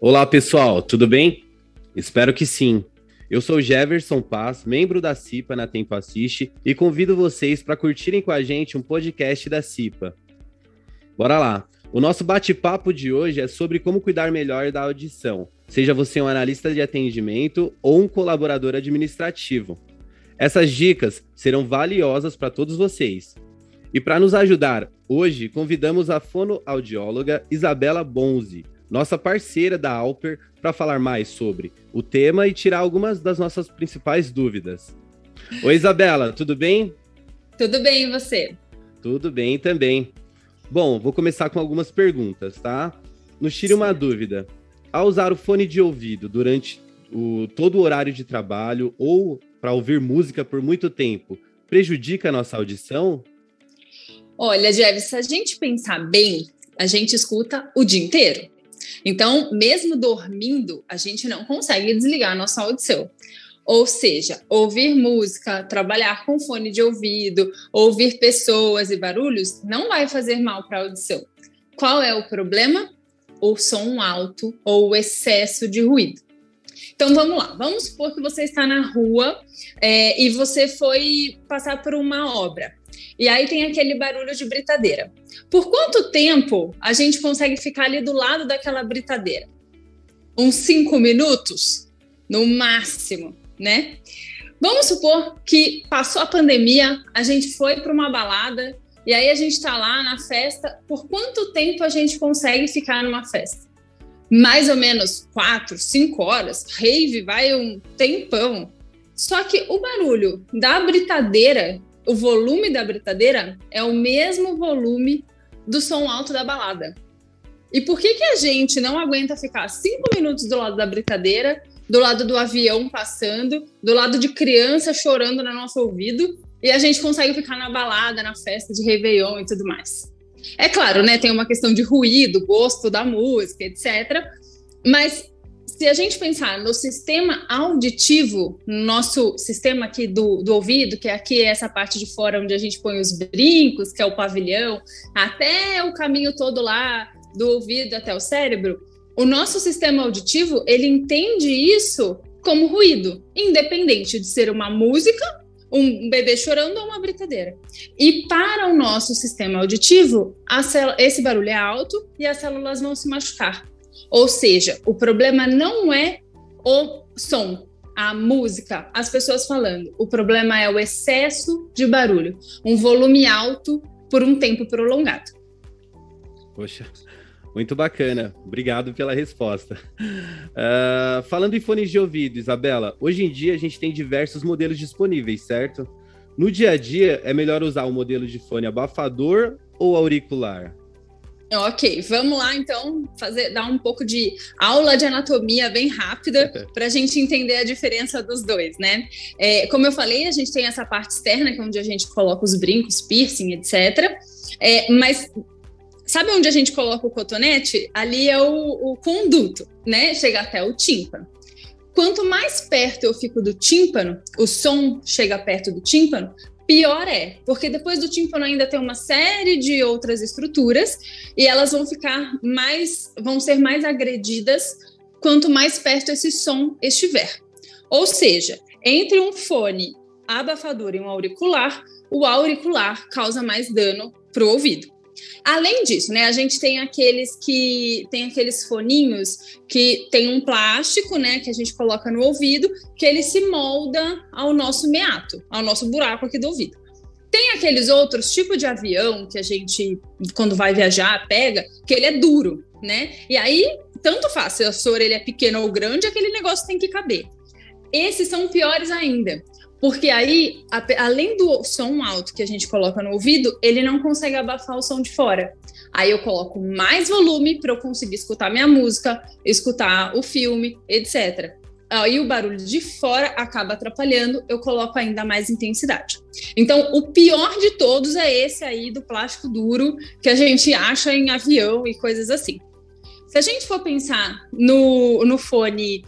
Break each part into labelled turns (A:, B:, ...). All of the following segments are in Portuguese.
A: Olá, pessoal, tudo bem? Espero que sim. Eu sou Jefferson Paz, membro da CIPA na Tempo Assiste, e convido vocês para curtirem com a gente um podcast da CIPA. Bora lá! O nosso bate-papo de hoje é sobre como cuidar melhor da audição, seja você um analista de atendimento ou um colaborador administrativo. Essas dicas serão valiosas para todos vocês. E para nos ajudar, hoje convidamos a fonoaudióloga Isabela Bonzi, nossa parceira da Alper, para falar mais sobre o tema e tirar algumas das nossas principais dúvidas. Oi, Isabela, tudo bem?
B: Tudo bem, e você?
A: Tudo bem também. Bom, vou começar com algumas perguntas, tá? Nos tire uma dúvida. Ao usar o fone de ouvido durante o, todo o horário de trabalho ou para ouvir música por muito tempo, prejudica a nossa audição?
B: Olha, Jeff, se a gente pensar bem, a gente escuta o dia inteiro. Então, mesmo dormindo, a gente não consegue desligar nossa audição. Ou seja, ouvir música, trabalhar com fone de ouvido, ouvir pessoas e barulhos não vai fazer mal para a audição. Qual é o problema? O som alto ou o excesso de ruído. Então vamos lá, vamos supor que você está na rua é, e você foi passar por uma obra. E aí tem aquele barulho de britadeira. Por quanto tempo a gente consegue ficar ali do lado daquela britadeira? Uns cinco minutos, no máximo, né? Vamos supor que passou a pandemia, a gente foi para uma balada e aí a gente está lá na festa. Por quanto tempo a gente consegue ficar numa festa? Mais ou menos quatro, cinco horas. Rave vai um tempão. Só que o barulho da britadeira o volume da britadeira é o mesmo volume do som alto da balada. E por que, que a gente não aguenta ficar cinco minutos do lado da britadeira, do lado do avião passando, do lado de criança chorando no nosso ouvido, e a gente consegue ficar na balada, na festa de Réveillon e tudo mais? É claro, né? Tem uma questão de ruído, gosto da música, etc. Mas se a gente pensar no sistema auditivo, nosso sistema aqui do, do ouvido, que é aqui essa parte de fora onde a gente põe os brincos, que é o pavilhão, até o caminho todo lá do ouvido até o cérebro, o nosso sistema auditivo ele entende isso como ruído, independente de ser uma música, um bebê chorando ou uma britadeira. E para o nosso sistema auditivo, esse barulho é alto e as células vão se machucar. Ou seja, o problema não é o som, a música, as pessoas falando. O problema é o excesso de barulho, um volume alto por um tempo prolongado.
A: Poxa, muito bacana. Obrigado pela resposta. Uh, falando em fones de ouvido, Isabela, hoje em dia a gente tem diversos modelos disponíveis, certo? No dia a dia, é melhor usar o modelo de fone abafador ou auricular?
B: Ok, vamos lá então fazer dar um pouco de aula de anatomia bem rápida para a gente entender a diferença dos dois, né? É, como eu falei, a gente tem essa parte externa, que é onde a gente coloca os brincos, piercing, etc. É, mas sabe onde a gente coloca o cotonete? Ali é o, o conduto, né? Chega até o tímpano. Quanto mais perto eu fico do tímpano, o som chega perto do tímpano, pior é, porque depois do tímpano ainda tem uma série de outras estruturas e elas vão ficar mais, vão ser mais agredidas quanto mais perto esse som estiver. Ou seja, entre um fone abafador e um auricular, o auricular causa mais dano para o ouvido. Além disso, né, a gente tem aqueles que tem aqueles foninhos que tem um plástico, né, que a gente coloca no ouvido, que ele se molda ao nosso meato, ao nosso buraco aqui do ouvido. Tem aqueles outros tipo de avião que a gente quando vai viajar pega, que ele é duro, né? E aí tanto faz se a sua orelha é pequena ou grande, aquele negócio tem que caber. Esses são piores ainda, porque aí, além do som alto que a gente coloca no ouvido, ele não consegue abafar o som de fora. Aí eu coloco mais volume para eu conseguir escutar minha música, escutar o filme, etc. Aí o barulho de fora acaba atrapalhando, eu coloco ainda mais intensidade. Então, o pior de todos é esse aí do plástico duro que a gente acha em avião e coisas assim. Se a gente for pensar no, no fone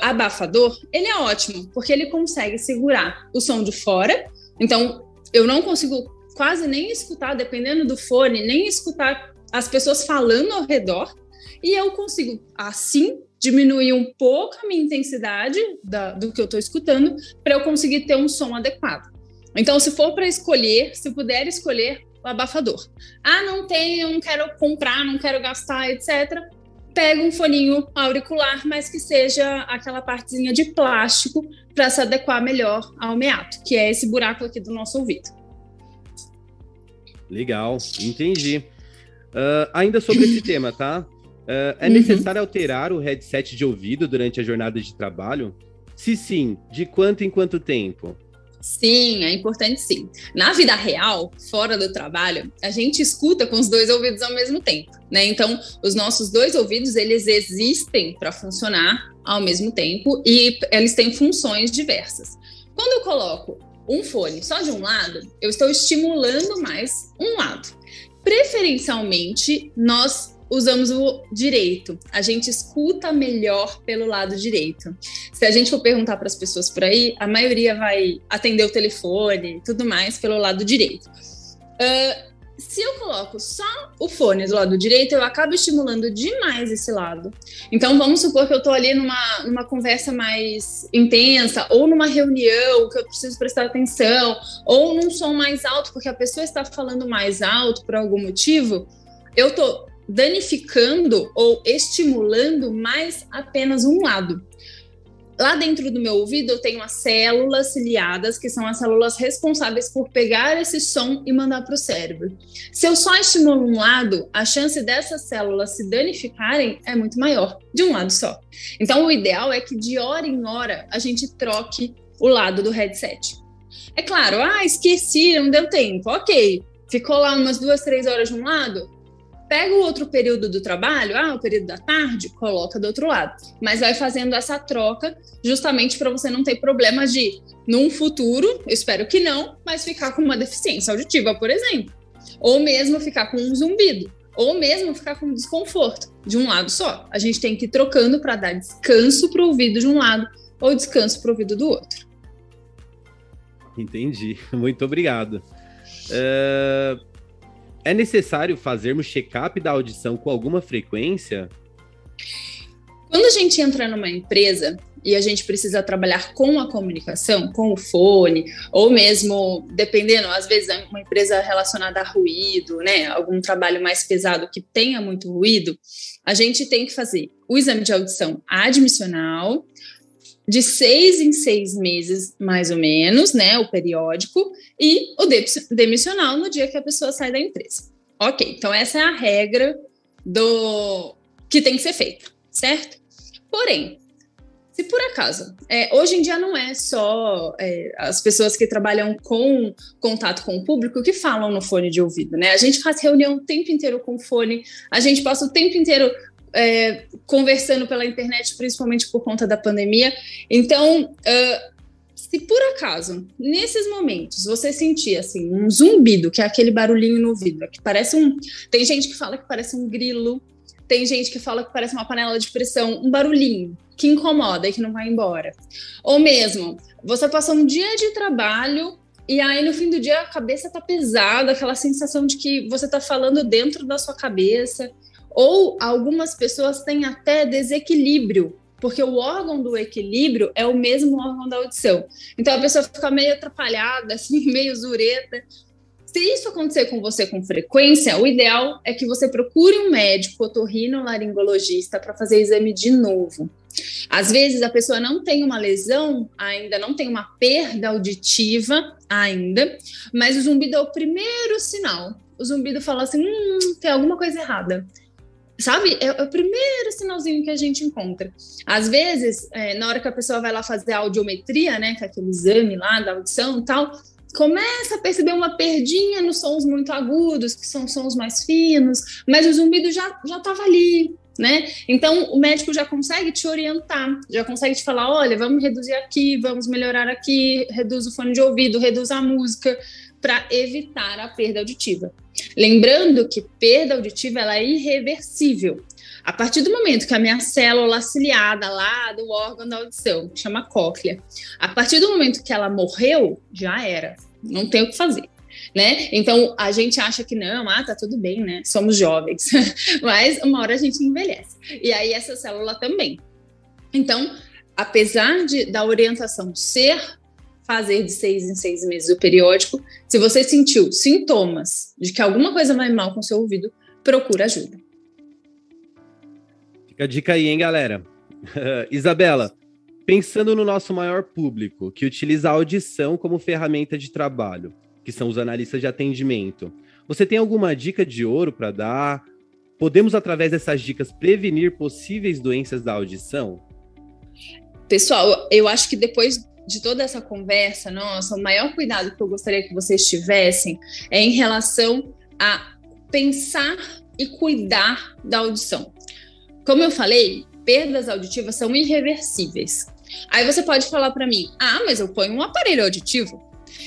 B: abafador, ele é ótimo, porque ele consegue segurar o som de fora. Então, eu não consigo quase nem escutar, dependendo do fone, nem escutar as pessoas falando ao redor. e eu consigo, assim, diminuir um pouco a minha intensidade da, do que eu estou escutando para eu conseguir ter um som adequado. Então, se for para escolher, se puder escolher, o abafador. Ah, não tenho, não quero comprar, não quero gastar, etc. Pega um foninho auricular, mas que seja aquela partezinha de plástico para se adequar melhor ao meato, que é esse buraco aqui do nosso ouvido.
A: Legal, entendi. Uh, ainda sobre esse tema, tá? Uh, é uhum. necessário alterar o headset de ouvido durante a jornada de trabalho? Se sim, de quanto em quanto tempo?
B: Sim, é importante sim. Na vida real, fora do trabalho, a gente escuta com os dois ouvidos ao mesmo tempo, né? Então, os nossos dois ouvidos, eles existem para funcionar ao mesmo tempo e eles têm funções diversas. Quando eu coloco um fone só de um lado, eu estou estimulando mais um lado. Preferencialmente, nós usamos o direito. A gente escuta melhor pelo lado direito. Se a gente for perguntar para as pessoas por aí, a maioria vai atender o telefone tudo mais pelo lado direito. Uh, se eu coloco só o fone do lado direito, eu acabo estimulando demais esse lado. Então, vamos supor que eu estou ali numa, numa conversa mais intensa, ou numa reunião que eu preciso prestar atenção, ou num som mais alto, porque a pessoa está falando mais alto por algum motivo. Eu estou danificando ou estimulando mais apenas um lado. Lá dentro do meu ouvido eu tenho as células ciliadas, que são as células responsáveis por pegar esse som e mandar para o cérebro. Se eu só estimulo um lado, a chance dessas células se danificarem é muito maior, de um lado só. Então, o ideal é que de hora em hora a gente troque o lado do headset. É claro, ah, esqueci, não deu tempo. Ok, ficou lá umas duas, três horas de um lado, pega o outro período do trabalho, ah, o período da tarde, coloca do outro lado. Mas vai fazendo essa troca justamente para você não ter problema de, num futuro, espero que não, mas ficar com uma deficiência auditiva, por exemplo. Ou mesmo ficar com um zumbido. Ou mesmo ficar com desconforto de um lado só. A gente tem que ir trocando para dar descanso para o ouvido de um lado ou descanso para o ouvido do outro.
A: Entendi. Muito obrigado. Uh, é necessário fazermos check-up da audição com alguma frequência?
B: Quando a gente entra numa empresa e a gente precisa trabalhar com a comunicação, com o fone, ou mesmo, dependendo, às vezes é uma empresa relacionada a ruído, né, algum trabalho mais pesado que tenha muito ruído, a gente tem que fazer o exame de audição admissional, de seis em seis meses, mais ou menos, né? O periódico, e o demissional no dia que a pessoa sai da empresa. Ok, então essa é a regra do que tem que ser feita, certo? Porém, se por acaso, é, hoje em dia não é só é, as pessoas que trabalham com contato com o público que falam no fone de ouvido, né? A gente faz reunião o tempo inteiro com fone, a gente passa o tempo inteiro é, conversando pela internet, principalmente por conta da pandemia. Então, uh, se por acaso, nesses momentos, você sentir assim, um zumbido, que é aquele barulhinho no ouvido, que parece um. Tem gente que fala que parece um grilo, tem gente que fala que parece uma panela de pressão, um barulhinho que incomoda e que não vai embora. Ou mesmo, você passou um dia de trabalho e aí no fim do dia a cabeça tá pesada, aquela sensação de que você tá falando dentro da sua cabeça ou algumas pessoas têm até desequilíbrio, porque o órgão do equilíbrio é o mesmo órgão da audição. Então a pessoa fica meio atrapalhada, assim, meio zureta. Se isso acontecer com você com frequência, o ideal é que você procure um médico otorrinolaringologista para fazer exame de novo. Às vezes a pessoa não tem uma lesão ainda, não tem uma perda auditiva ainda, mas o zumbido é o primeiro sinal. O zumbido fala assim: hum, tem alguma coisa errada sabe? É, é, o primeiro sinalzinho que a gente encontra. Às vezes, é, na hora que a pessoa vai lá fazer a audiometria, né, que é aquele exame lá da audição e tal, começa a perceber uma perdinha nos sons muito agudos, que são sons mais finos, mas o zumbido já já estava ali, né? Então o médico já consegue te orientar, já consegue te falar, olha, vamos reduzir aqui, vamos melhorar aqui, reduz o fone de ouvido, reduz a música, para evitar a perda auditiva. Lembrando que perda auditiva ela é irreversível. A partir do momento que a minha célula ciliada lá do órgão da audição, chama cóclea, a partir do momento que ela morreu, já era. Não tem o que fazer. né? Então a gente acha que não, ah, tá tudo bem, né? Somos jovens, mas uma hora a gente envelhece. E aí essa célula também. Então, apesar de, da orientação ser fazer de seis em seis meses o periódico, se você sentiu sintomas de que alguma coisa vai mal com seu ouvido, procura ajuda.
A: Fica a dica aí, hein, galera? Isabela, pensando no nosso maior público, que utiliza a audição como ferramenta de trabalho, que são os analistas de atendimento, você tem alguma dica de ouro para dar? Podemos, através dessas dicas, prevenir possíveis doenças da audição?
B: Pessoal, eu acho que depois de toda essa conversa, nossa, o maior cuidado que eu gostaria que vocês tivessem é em relação a pensar e cuidar da audição. Como eu falei, perdas auditivas são irreversíveis. Aí você pode falar para mim: "Ah, mas eu ponho um aparelho auditivo".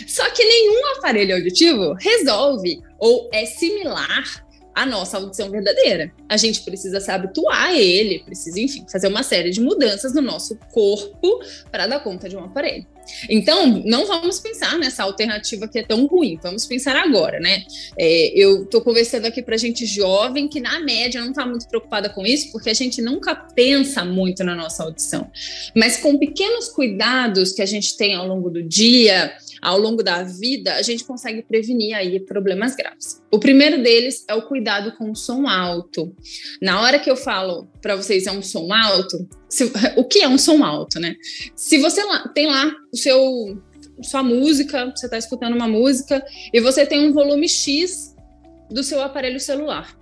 B: Só que nenhum aparelho auditivo resolve ou é similar a nossa audição verdadeira. A gente precisa se habituar a ele, precisa, enfim, fazer uma série de mudanças no nosso corpo para dar conta de um aparelho. Então, não vamos pensar nessa alternativa que é tão ruim, vamos pensar agora, né? É, eu estou conversando aqui para gente jovem que, na média, não está muito preocupada com isso, porque a gente nunca pensa muito na nossa audição. Mas com pequenos cuidados que a gente tem ao longo do dia, ao longo da vida, a gente consegue prevenir aí problemas graves. O primeiro deles é o cuidado com o som alto. Na hora que eu falo para vocês é um som alto, se, o que é um som alto, né? Se você lá, tem lá o seu sua música, você está escutando uma música e você tem um volume X do seu aparelho celular.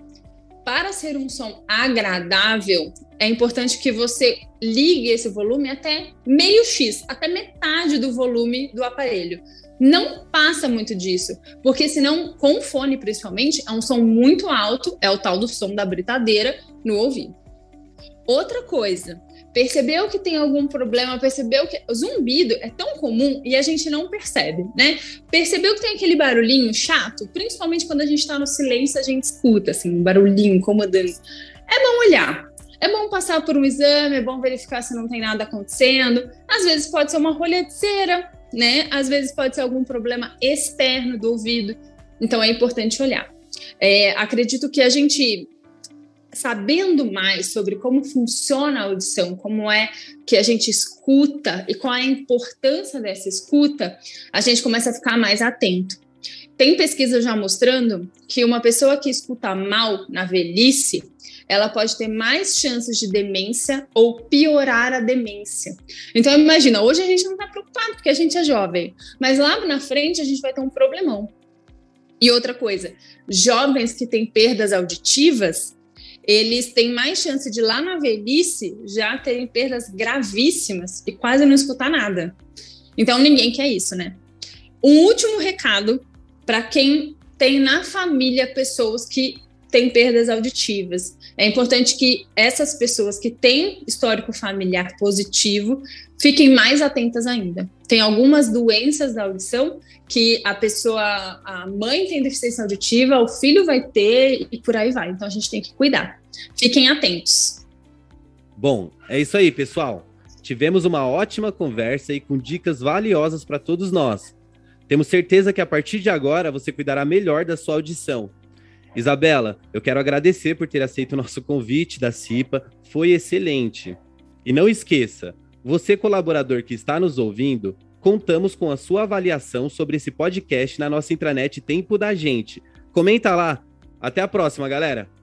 B: Para ser um som agradável, é importante que você ligue esse volume até meio X, até metade do volume do aparelho. Não passa muito disso, porque senão, com fone principalmente, é um som muito alto, é o tal do som da britadeira no ouvido. Outra coisa, percebeu que tem algum problema, percebeu que o zumbido é tão comum e a gente não percebe, né? Percebeu que tem aquele barulhinho chato, principalmente quando a gente está no silêncio, a gente escuta assim, um barulhinho incomodando. É bom olhar. É bom passar por um exame, é bom verificar se não tem nada acontecendo. Às vezes pode ser uma rolha de cera, né? Às vezes pode ser algum problema externo do ouvido. Então é importante olhar. É, acredito que a gente sabendo mais sobre como funciona a audição, como é que a gente escuta e qual é a importância dessa escuta, a gente começa a ficar mais atento. Tem pesquisa já mostrando que uma pessoa que escuta mal na velhice, ela pode ter mais chances de demência ou piorar a demência. Então imagina, hoje a gente não está preocupado porque a gente é jovem, mas lá na frente a gente vai ter um problemão. E outra coisa, jovens que têm perdas auditivas, eles têm mais chance de lá na velhice já terem perdas gravíssimas e quase não escutar nada. Então ninguém quer isso, né? Um último recado para quem tem na família pessoas que têm perdas auditivas. É importante que essas pessoas que têm histórico familiar positivo fiquem mais atentas ainda. Tem algumas doenças da audição que a pessoa, a mãe tem deficiência auditiva, o filho vai ter e por aí vai. Então a gente tem que cuidar. Fiquem atentos.
A: Bom, é isso aí, pessoal. Tivemos uma ótima conversa e com dicas valiosas para todos nós. Temos certeza que a partir de agora você cuidará melhor da sua audição. Isabela, eu quero agradecer por ter aceito o nosso convite da CIPA, foi excelente. E não esqueça, você colaborador que está nos ouvindo, contamos com a sua avaliação sobre esse podcast na nossa intranet Tempo da Gente. Comenta lá. Até a próxima, galera!